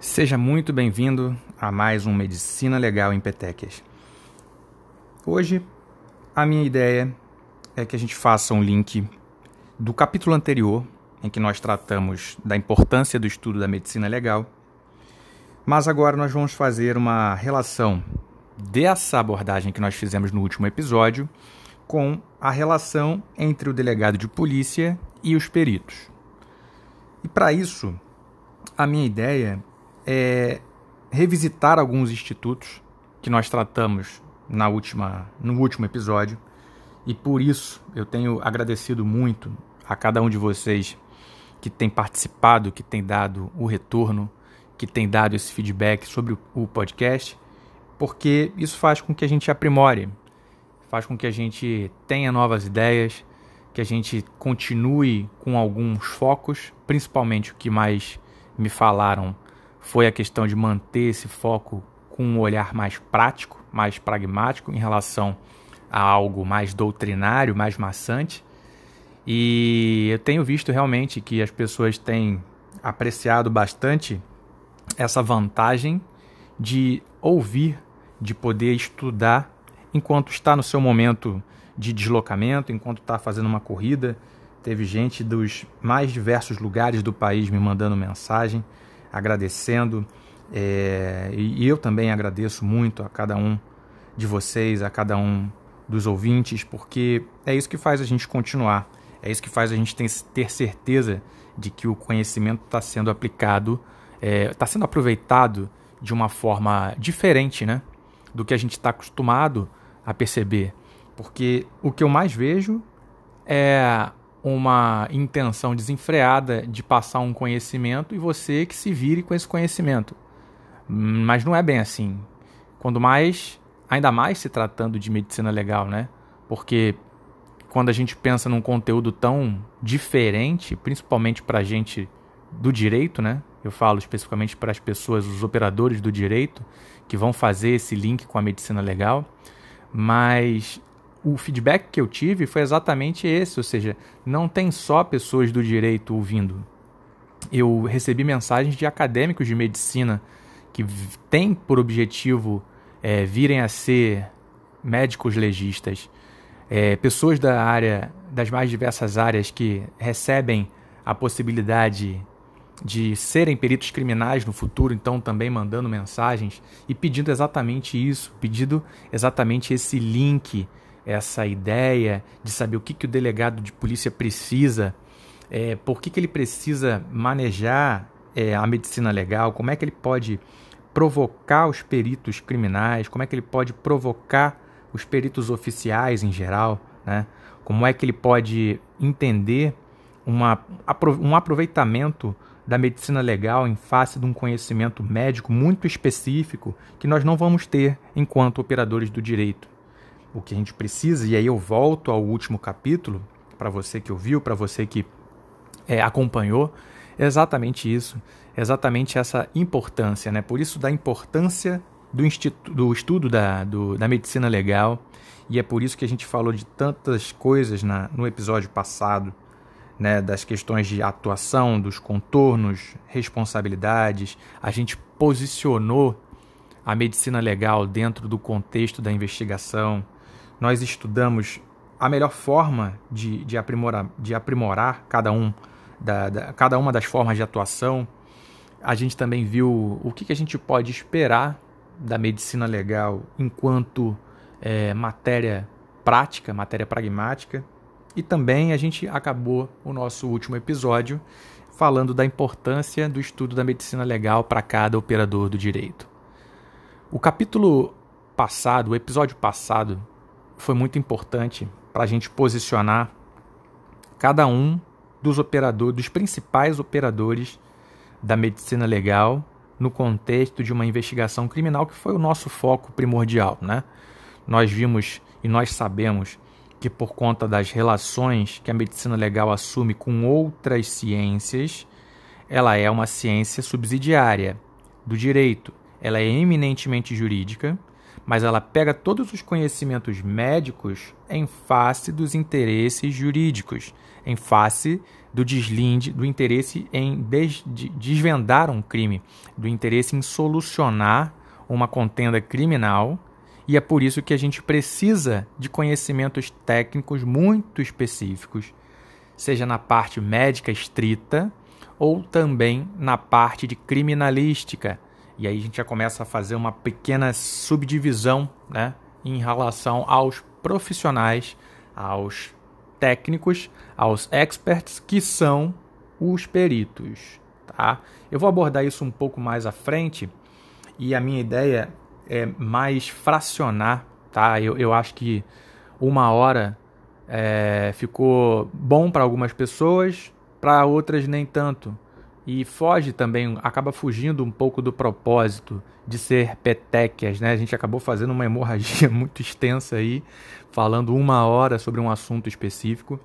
Seja muito bem-vindo a mais um Medicina Legal em Petequias. Hoje, a minha ideia é que a gente faça um link do capítulo anterior, em que nós tratamos da importância do estudo da medicina legal, mas agora nós vamos fazer uma relação dessa abordagem que nós fizemos no último episódio com a relação entre o delegado de polícia e os peritos. E para isso, a minha ideia é revisitar alguns institutos que nós tratamos na última, no último episódio. E por isso eu tenho agradecido muito a cada um de vocês que tem participado, que tem dado o retorno, que tem dado esse feedback sobre o podcast, porque isso faz com que a gente aprimore, faz com que a gente tenha novas ideias, que a gente continue com alguns focos, principalmente o que mais me falaram foi a questão de manter esse foco com um olhar mais prático, mais pragmático em relação a algo mais doutrinário, mais maçante. E eu tenho visto realmente que as pessoas têm apreciado bastante essa vantagem de ouvir, de poder estudar enquanto está no seu momento de deslocamento, enquanto está fazendo uma corrida. Teve gente dos mais diversos lugares do país me mandando mensagem agradecendo. É, e eu também agradeço muito a cada um de vocês, a cada um dos ouvintes, porque é isso que faz a gente continuar, é isso que faz a gente ter certeza de que o conhecimento está sendo aplicado, está é, sendo aproveitado de uma forma diferente né, do que a gente está acostumado a perceber. Porque o que eu mais vejo é uma intenção desenfreada de passar um conhecimento e você que se vire com esse conhecimento. Mas não é bem assim. Quando mais, ainda mais se tratando de medicina legal, né? Porque quando a gente pensa num conteúdo tão diferente, principalmente para a gente do direito, né? Eu falo especificamente para as pessoas, os operadores do direito, que vão fazer esse link com a medicina legal, mas o feedback que eu tive foi exatamente esse, ou seja, não tem só pessoas do direito ouvindo. Eu recebi mensagens de acadêmicos de medicina que têm por objetivo é, virem a ser médicos legistas, é, pessoas da área, das mais diversas áreas que recebem a possibilidade de serem peritos criminais no futuro, então também mandando mensagens e pedindo exatamente isso, pedindo exatamente esse link essa ideia de saber o que, que o delegado de polícia precisa, é, por que, que ele precisa manejar é, a medicina legal, como é que ele pode provocar os peritos criminais, como é que ele pode provocar os peritos oficiais em geral, né? como é que ele pode entender uma, um aproveitamento da medicina legal em face de um conhecimento médico muito específico que nós não vamos ter enquanto operadores do direito o que a gente precisa, e aí eu volto ao último capítulo, para você que ouviu, para você que é, acompanhou, exatamente isso, exatamente essa importância, né? Por isso da importância do, do estudo da, do, da medicina legal, e é por isso que a gente falou de tantas coisas na, no episódio passado, né, das questões de atuação, dos contornos, responsabilidades, a gente posicionou a medicina legal dentro do contexto da investigação, nós estudamos a melhor forma de, de, aprimorar, de aprimorar cada, um da, da, cada uma das formas de atuação. A gente também viu o que, que a gente pode esperar da medicina legal enquanto é, matéria prática, matéria pragmática. E também a gente acabou o nosso último episódio falando da importância do estudo da medicina legal para cada operador do direito. O capítulo passado, o episódio passado, foi muito importante para a gente posicionar cada um dos operadores, dos principais operadores da medicina legal no contexto de uma investigação criminal que foi o nosso foco primordial, né? Nós vimos e nós sabemos que por conta das relações que a medicina legal assume com outras ciências, ela é uma ciência subsidiária do direito. Ela é eminentemente jurídica, mas ela pega todos os conhecimentos médicos em face dos interesses jurídicos, em face do deslinde, do interesse em des, de, desvendar um crime, do interesse em solucionar uma contenda criminal, e é por isso que a gente precisa de conhecimentos técnicos muito específicos, seja na parte médica estrita ou também na parte de criminalística, e aí a gente já começa a fazer uma pequena subdivisão né, em relação aos profissionais, aos técnicos, aos experts, que são os peritos. Tá? Eu vou abordar isso um pouco mais à frente e a minha ideia é mais fracionar. Tá? Eu, eu acho que uma hora é, ficou bom para algumas pessoas, para outras nem tanto e foge também, acaba fugindo um pouco do propósito de ser petequias, né? A gente acabou fazendo uma hemorragia muito extensa aí, falando uma hora sobre um assunto específico.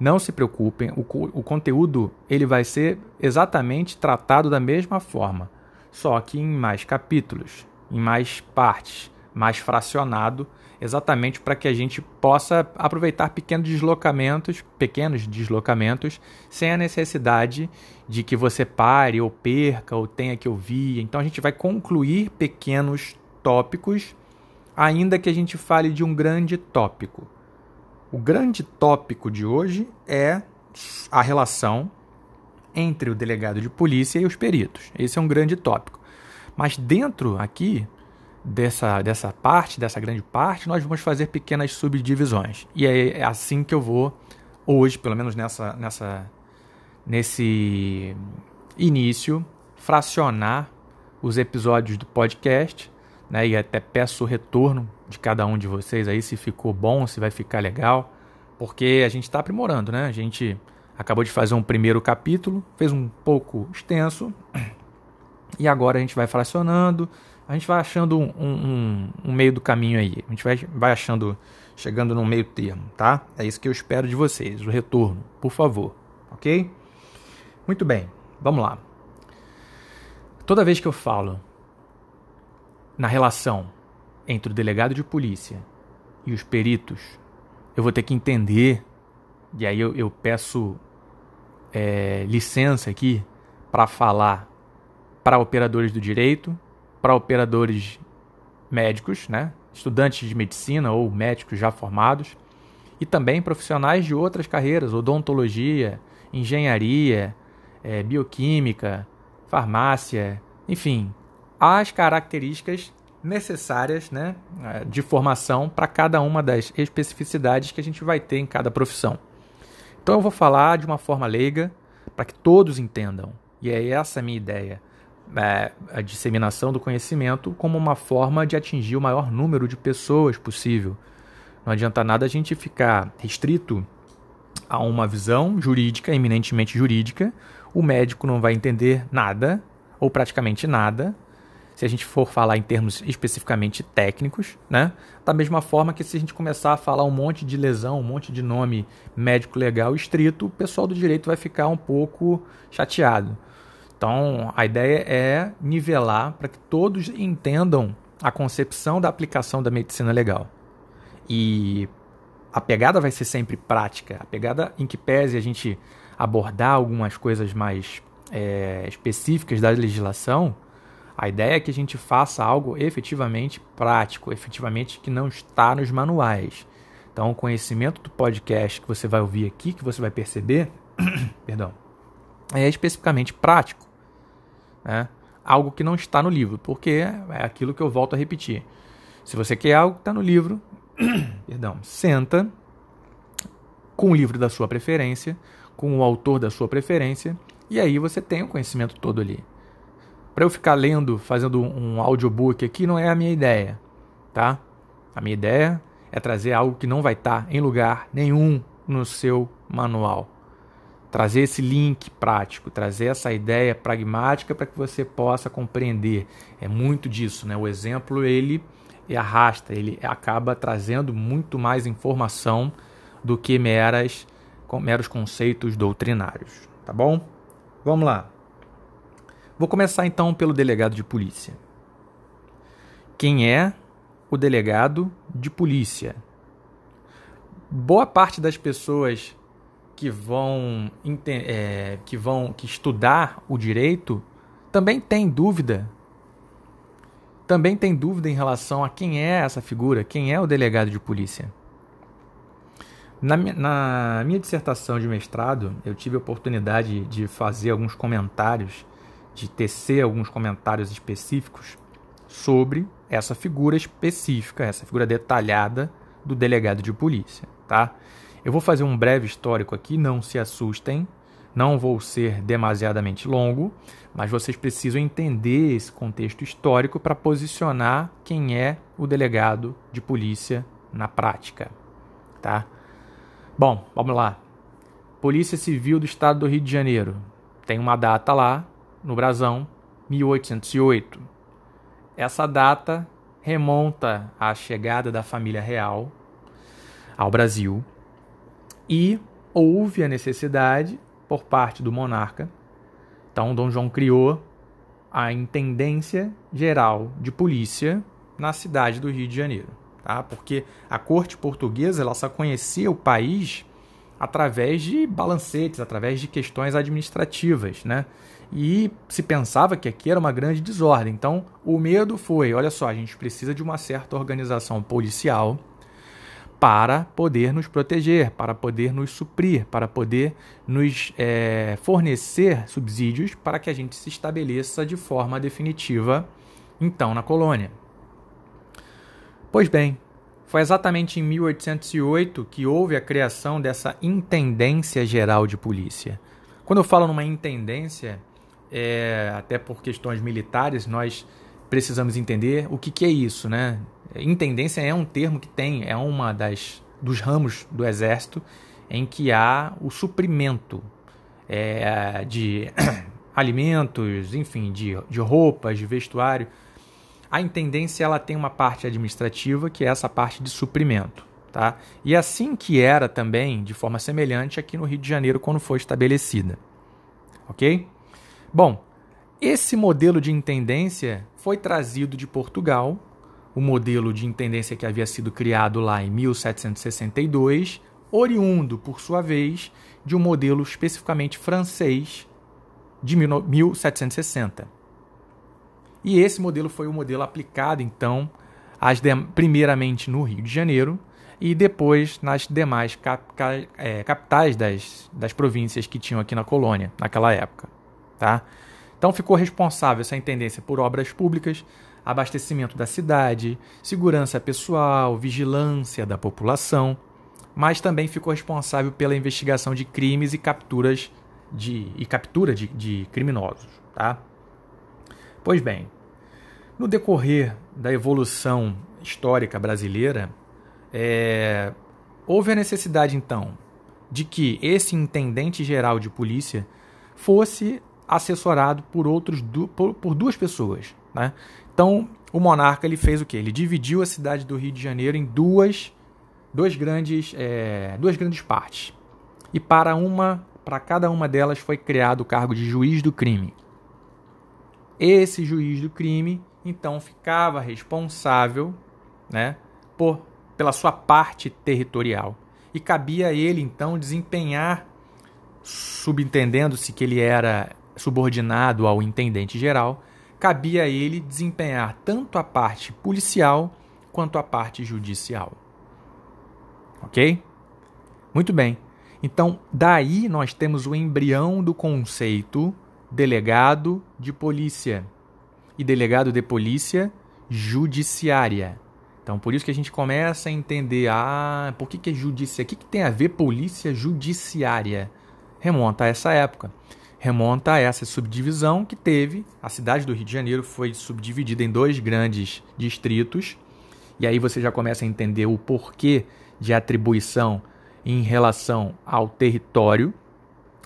Não se preocupem, o, o conteúdo ele vai ser exatamente tratado da mesma forma, só que em mais capítulos, em mais partes, mais fracionado exatamente para que a gente possa aproveitar pequenos deslocamentos, pequenos deslocamentos, sem a necessidade de que você pare ou perca ou tenha que ouvir. Então a gente vai concluir pequenos tópicos, ainda que a gente fale de um grande tópico. O grande tópico de hoje é a relação entre o delegado de polícia e os peritos. Esse é um grande tópico. Mas dentro aqui dessa, dessa parte, dessa grande parte, nós vamos fazer pequenas subdivisões. E é, é assim que eu vou hoje, pelo menos nessa, nessa, nesse início, fracionar os episódios do podcast, né? E até peço o retorno de cada um de vocês aí se ficou bom, se vai ficar legal, porque a gente está aprimorando, né? A gente acabou de fazer um primeiro capítulo, fez um pouco extenso, e agora a gente vai fracionando, a gente vai achando um, um, um, meio do caminho aí. A gente vai, vai achando, chegando no meio termo, tá? É isso que eu espero de vocês, o retorno, por favor, ok? Muito bem, vamos lá. Toda vez que eu falo na relação entre o delegado de polícia e os peritos, eu vou ter que entender, e aí eu, eu peço é, licença aqui para falar para operadores do direito para operadores médicos, né? estudantes de medicina ou médicos já formados, e também profissionais de outras carreiras, odontologia, engenharia, é, bioquímica, farmácia, enfim, as características necessárias né, eh, de formação para cada uma das especificidades que a gente vai ter em cada profissão. Então eu vou falar de uma forma leiga para que todos entendam, e é essa a minha ideia é, a disseminação do conhecimento como uma forma de atingir o maior número de pessoas possível. Não adianta nada a gente ficar restrito a uma visão jurídica, eminentemente jurídica. O médico não vai entender nada, ou praticamente nada, se a gente for falar em termos especificamente técnicos, né? Da mesma forma que se a gente começar a falar um monte de lesão, um monte de nome médico legal estrito, o pessoal do direito vai ficar um pouco chateado. Então, a ideia é nivelar para que todos entendam a concepção da aplicação da medicina legal. E a pegada vai ser sempre prática, a pegada em que pese a gente abordar algumas coisas mais é, específicas da legislação, a ideia é que a gente faça algo efetivamente prático, efetivamente que não está nos manuais. Então, o conhecimento do podcast que você vai ouvir aqui, que você vai perceber, perdão, é especificamente prático. Né? Algo que não está no livro, porque é aquilo que eu volto a repetir. Se você quer algo que está no livro, perdão, senta com o livro da sua preferência, com o autor da sua preferência, e aí você tem o conhecimento todo ali. Para eu ficar lendo, fazendo um audiobook aqui, não é a minha ideia, tá? A minha ideia é trazer algo que não vai estar em lugar nenhum no seu manual trazer esse link prático, trazer essa ideia pragmática para que você possa compreender. É muito disso, né? O exemplo ele arrasta, ele acaba trazendo muito mais informação do que meras, meros conceitos doutrinários, tá bom? Vamos lá. Vou começar então pelo delegado de polícia. Quem é o delegado de polícia? Boa parte das pessoas que vão, é, que vão que estudar o direito também tem dúvida. Também tem dúvida em relação a quem é essa figura, quem é o delegado de polícia. Na, na minha dissertação de mestrado, eu tive a oportunidade de fazer alguns comentários, de tecer alguns comentários específicos sobre essa figura específica, essa figura detalhada do delegado de polícia, tá? Eu vou fazer um breve histórico aqui, não se assustem, não vou ser demasiadamente longo, mas vocês precisam entender esse contexto histórico para posicionar quem é o delegado de polícia na prática, tá? Bom, vamos lá. Polícia Civil do Estado do Rio de Janeiro. Tem uma data lá, no brasão, 1808. Essa data remonta à chegada da família real ao Brasil e houve a necessidade por parte do monarca. Então, Dom João criou a Intendência Geral de Polícia na cidade do Rio de Janeiro tá? porque a corte portuguesa ela só conhecia o país através de balancetes, através de questões administrativas, né? E se pensava que aqui era uma grande desordem. Então, o medo foi: olha só, a gente precisa de uma certa organização policial para poder nos proteger, para poder nos suprir, para poder nos é, fornecer subsídios para que a gente se estabeleça de forma definitiva, então, na colônia. Pois bem, foi exatamente em 1808 que houve a criação dessa Intendência Geral de Polícia. Quando eu falo numa intendência, é, até por questões militares, nós precisamos entender o que, que é isso, né? Intendência é um termo que tem, é uma das dos ramos do exército em que há o suprimento é, de alimentos, enfim, de, de roupas, de vestuário a intendência ela tem uma parte administrativa, que é essa parte de suprimento. Tá? E assim que era também, de forma semelhante, aqui no Rio de Janeiro, quando foi estabelecida. Ok? Bom, esse modelo de intendência foi trazido de Portugal, o modelo de intendência que havia sido criado lá em 1762, oriundo, por sua vez, de um modelo especificamente francês de 1760. E esse modelo foi o modelo aplicado, então, primeiramente no Rio de Janeiro e depois nas demais cap, é, capitais das, das províncias que tinham aqui na colônia, naquela época. Tá? Então ficou responsável essa intendência por obras públicas, abastecimento da cidade, segurança pessoal, vigilância da população, mas também ficou responsável pela investigação de crimes e capturas de, e captura de, de criminosos. Tá? Pois bem, no decorrer da evolução histórica brasileira, é, houve a necessidade então de que esse intendente geral de polícia fosse assessorado por outros por, por duas pessoas, né? Então o monarca ele fez o que? Ele dividiu a cidade do Rio de Janeiro em duas, duas grandes, é, duas grandes partes. E para uma, para cada uma delas foi criado o cargo de juiz do crime. Esse juiz do crime, então, ficava responsável né, por, pela sua parte territorial. E cabia a ele, então, desempenhar, subentendendo-se que ele era subordinado ao intendente geral, cabia a ele desempenhar tanto a parte policial quanto a parte judicial. Ok? Muito bem. Então, daí nós temos o embrião do conceito delegado de polícia e delegado de polícia judiciária. Então, por isso que a gente começa a entender, ah, por que, que é judiciária? O que, que tem a ver polícia judiciária? Remonta a essa época. Remonta a essa subdivisão que teve. A cidade do Rio de Janeiro foi subdividida em dois grandes distritos. E aí você já começa a entender o porquê de atribuição em relação ao território.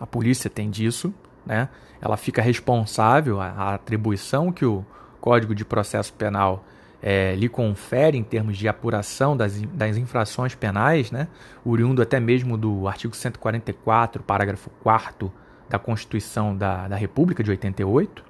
A polícia tem disso, né? ela fica responsável, a, atribuição que o Código de Processo Penal é, lhe confere em termos de apuração das, das infrações penais, né, oriundo até mesmo do artigo 144, parágrafo 4 da Constituição da, da República de 88,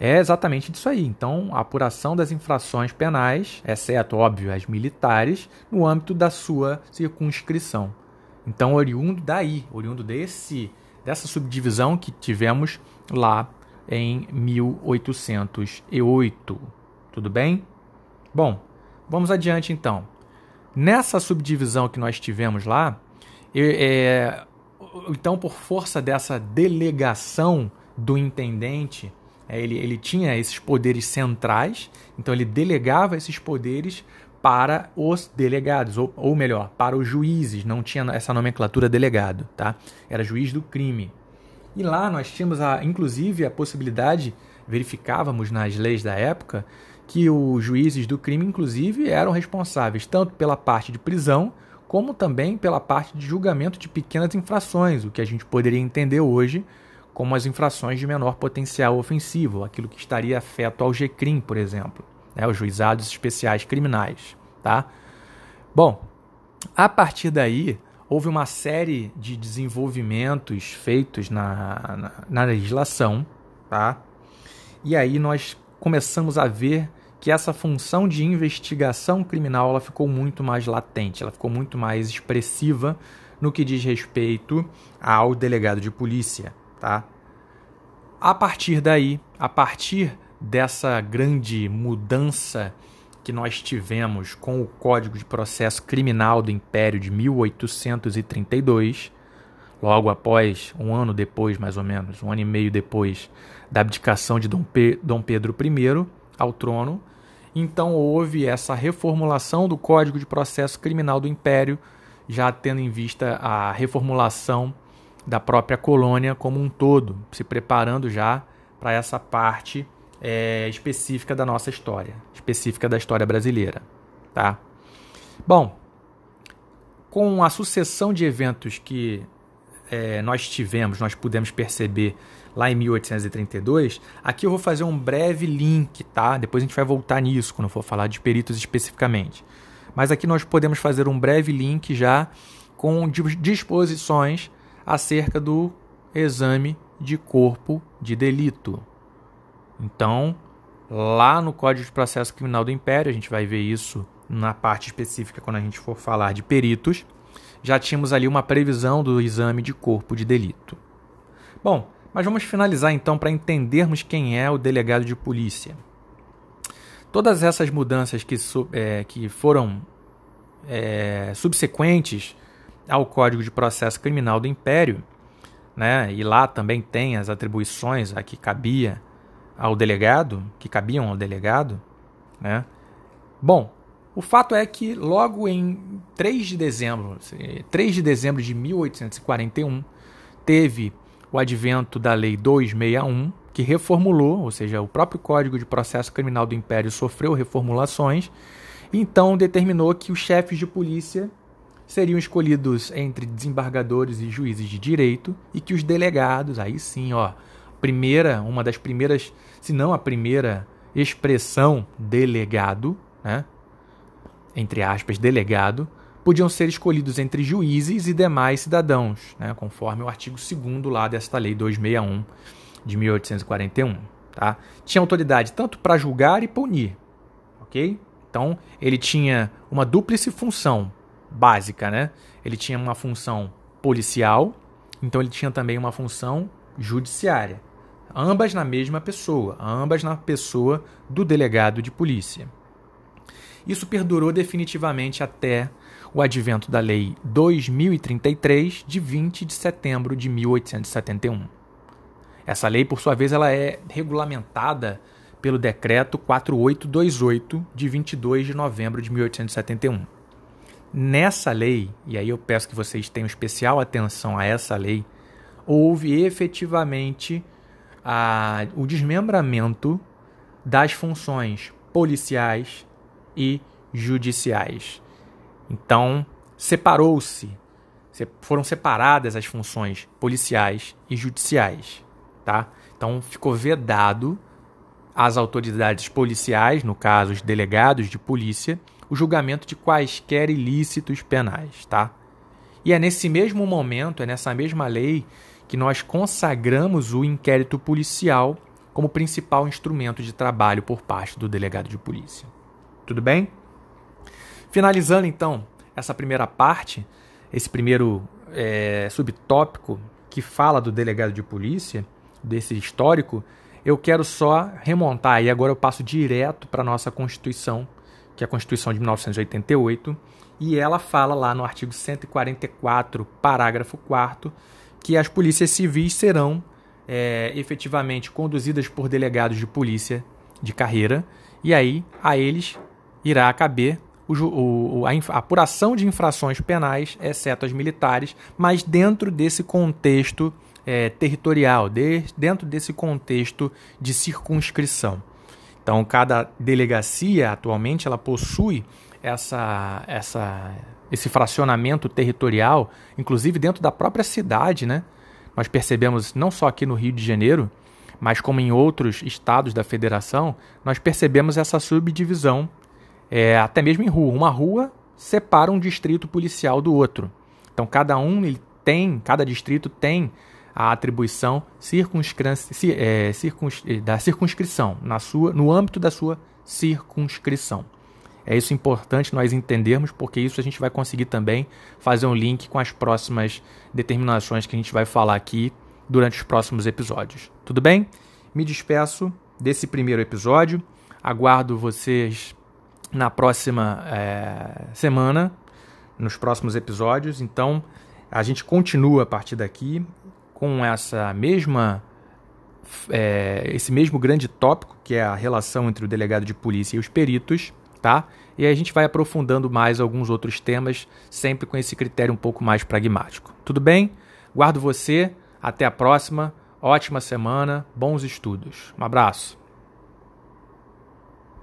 é exatamente disso aí. Então, a apuração das infrações penais, exceto, óbvio, as militares, no âmbito da sua circunscrição. Então, oriundo daí, oriundo desse, dessa subdivisão que tivemos lá em 1808. Tudo bem? Bom, vamos adiante então. Nessa subdivisão que nós tivemos lá, é, então, por força dessa delegação do intendente é, ele, ele tinha esses poderes centrais, então ele delegava esses poderes para os delegados, ou, ou melhor, para os juízes, não tinha essa nomenclatura delegado, tá? Era juiz do crime. E lá nós tínhamos, a, inclusive, a possibilidade, verificávamos nas leis da época, que os juízes do crime, inclusive, eram responsáveis tanto pela parte de prisão, como também pela parte de julgamento de pequenas infrações, o que a gente poderia entender hoje como as infrações de menor potencial ofensivo, aquilo que estaria afeto ao GCRIM, por exemplo, né, os juizados especiais criminais. Tá? Bom, a partir daí, houve uma série de desenvolvimentos feitos na, na, na legislação, tá? e aí nós começamos a ver que essa função de investigação criminal ela ficou muito mais latente, ela ficou muito mais expressiva no que diz respeito ao delegado de polícia, tá? A partir daí, a partir dessa grande mudança que nós tivemos com o Código de Processo Criminal do Império de 1832, logo após, um ano depois, mais ou menos, um ano e meio depois da abdicação de Dom, Pe Dom Pedro I ao trono, então houve essa reformulação do Código de Processo Criminal do Império, já tendo em vista a reformulação da própria colônia como um todo, se preparando já para essa parte é, específica da nossa história, específica da história brasileira, tá? Bom, com a sucessão de eventos que é, nós tivemos, nós pudemos perceber lá em 1832, aqui eu vou fazer um breve link, tá? Depois a gente vai voltar nisso quando for falar de peritos especificamente. Mas aqui nós podemos fazer um breve link já com disposições acerca do exame de corpo de delito. Então, lá no Código de Processo Criminal do Império, a gente vai ver isso na parte específica quando a gente for falar de peritos, já tínhamos ali uma previsão do exame de corpo de delito. Bom, mas vamos finalizar então para entendermos quem é o delegado de polícia. Todas essas mudanças que, é, que foram é, subsequentes ao Código de Processo Criminal do Império, né? E lá também tem as atribuições a que cabia ao delegado, que cabiam ao delegado, né? Bom, o fato é que logo em 3 de dezembro, 3 de dezembro de 1841, teve o advento da Lei 261, que reformulou, ou seja, o próprio Código de Processo Criminal do Império sofreu reformulações, então determinou que os chefes de polícia seriam escolhidos entre desembargadores e juízes de direito e que os delegados, aí sim, ó, primeira, uma das primeiras, se não a primeira expressão delegado, né? Entre aspas, delegado, podiam ser escolhidos entre juízes e demais cidadãos, né? conforme o artigo 2 lá desta lei 261 de 1841, tá? Tinha autoridade tanto para julgar e punir, OK? Então, ele tinha uma dúplice função básica, né? Ele tinha uma função policial, então ele tinha também uma função judiciária. Ambas na mesma pessoa, ambas na pessoa do delegado de polícia. Isso perdurou definitivamente até o advento da Lei 2033, de 20 de setembro de 1871. Essa lei, por sua vez, ela é regulamentada pelo Decreto 4828, de 22 de novembro de 1871. Nessa lei, e aí eu peço que vocês tenham especial atenção a essa lei, houve efetivamente a, o desmembramento das funções policiais e judiciais. Então, separou-se, foram separadas as funções policiais e judiciais, tá? Então, ficou vedado às autoridades policiais, no caso, os delegados de polícia, o julgamento de quaisquer ilícitos penais, tá? E é nesse mesmo momento, é nessa mesma lei, que nós consagramos o inquérito policial como principal instrumento de trabalho por parte do delegado de polícia. Tudo bem? Finalizando então essa primeira parte, esse primeiro é, subtópico que fala do delegado de polícia, desse histórico, eu quero só remontar e agora eu passo direto para a nossa Constituição, que é a Constituição de 1988, e ela fala lá no artigo 144, parágrafo 4 que as polícias civis serão é, efetivamente conduzidas por delegados de polícia de carreira, e aí a eles irá caber o, o, a, a apuração de infrações penais, exceto as militares, mas dentro desse contexto é, territorial, de, dentro desse contexto de circunscrição. Então, cada delegacia atualmente ela possui essa, essa, esse fracionamento territorial, inclusive dentro da própria cidade, né? Nós percebemos não só aqui no Rio de Janeiro, mas como em outros estados da federação, nós percebemos essa subdivisão, é, até mesmo em rua. Uma rua separa um distrito policial do outro. Então cada um ele tem, cada distrito tem a atribuição é, circuns, da circunscrição na sua, no âmbito da sua circunscrição. É isso importante nós entendermos, porque isso a gente vai conseguir também fazer um link com as próximas determinações que a gente vai falar aqui durante os próximos episódios. Tudo bem? Me despeço desse primeiro episódio. Aguardo vocês na próxima é, semana, nos próximos episódios. Então, a gente continua a partir daqui com essa mesma é, esse mesmo grande tópico que é a relação entre o delegado de polícia e os peritos tá? E aí a gente vai aprofundando mais alguns outros temas, sempre com esse critério um pouco mais pragmático. Tudo bem? Guardo você, até a próxima, ótima semana, bons estudos. Um abraço.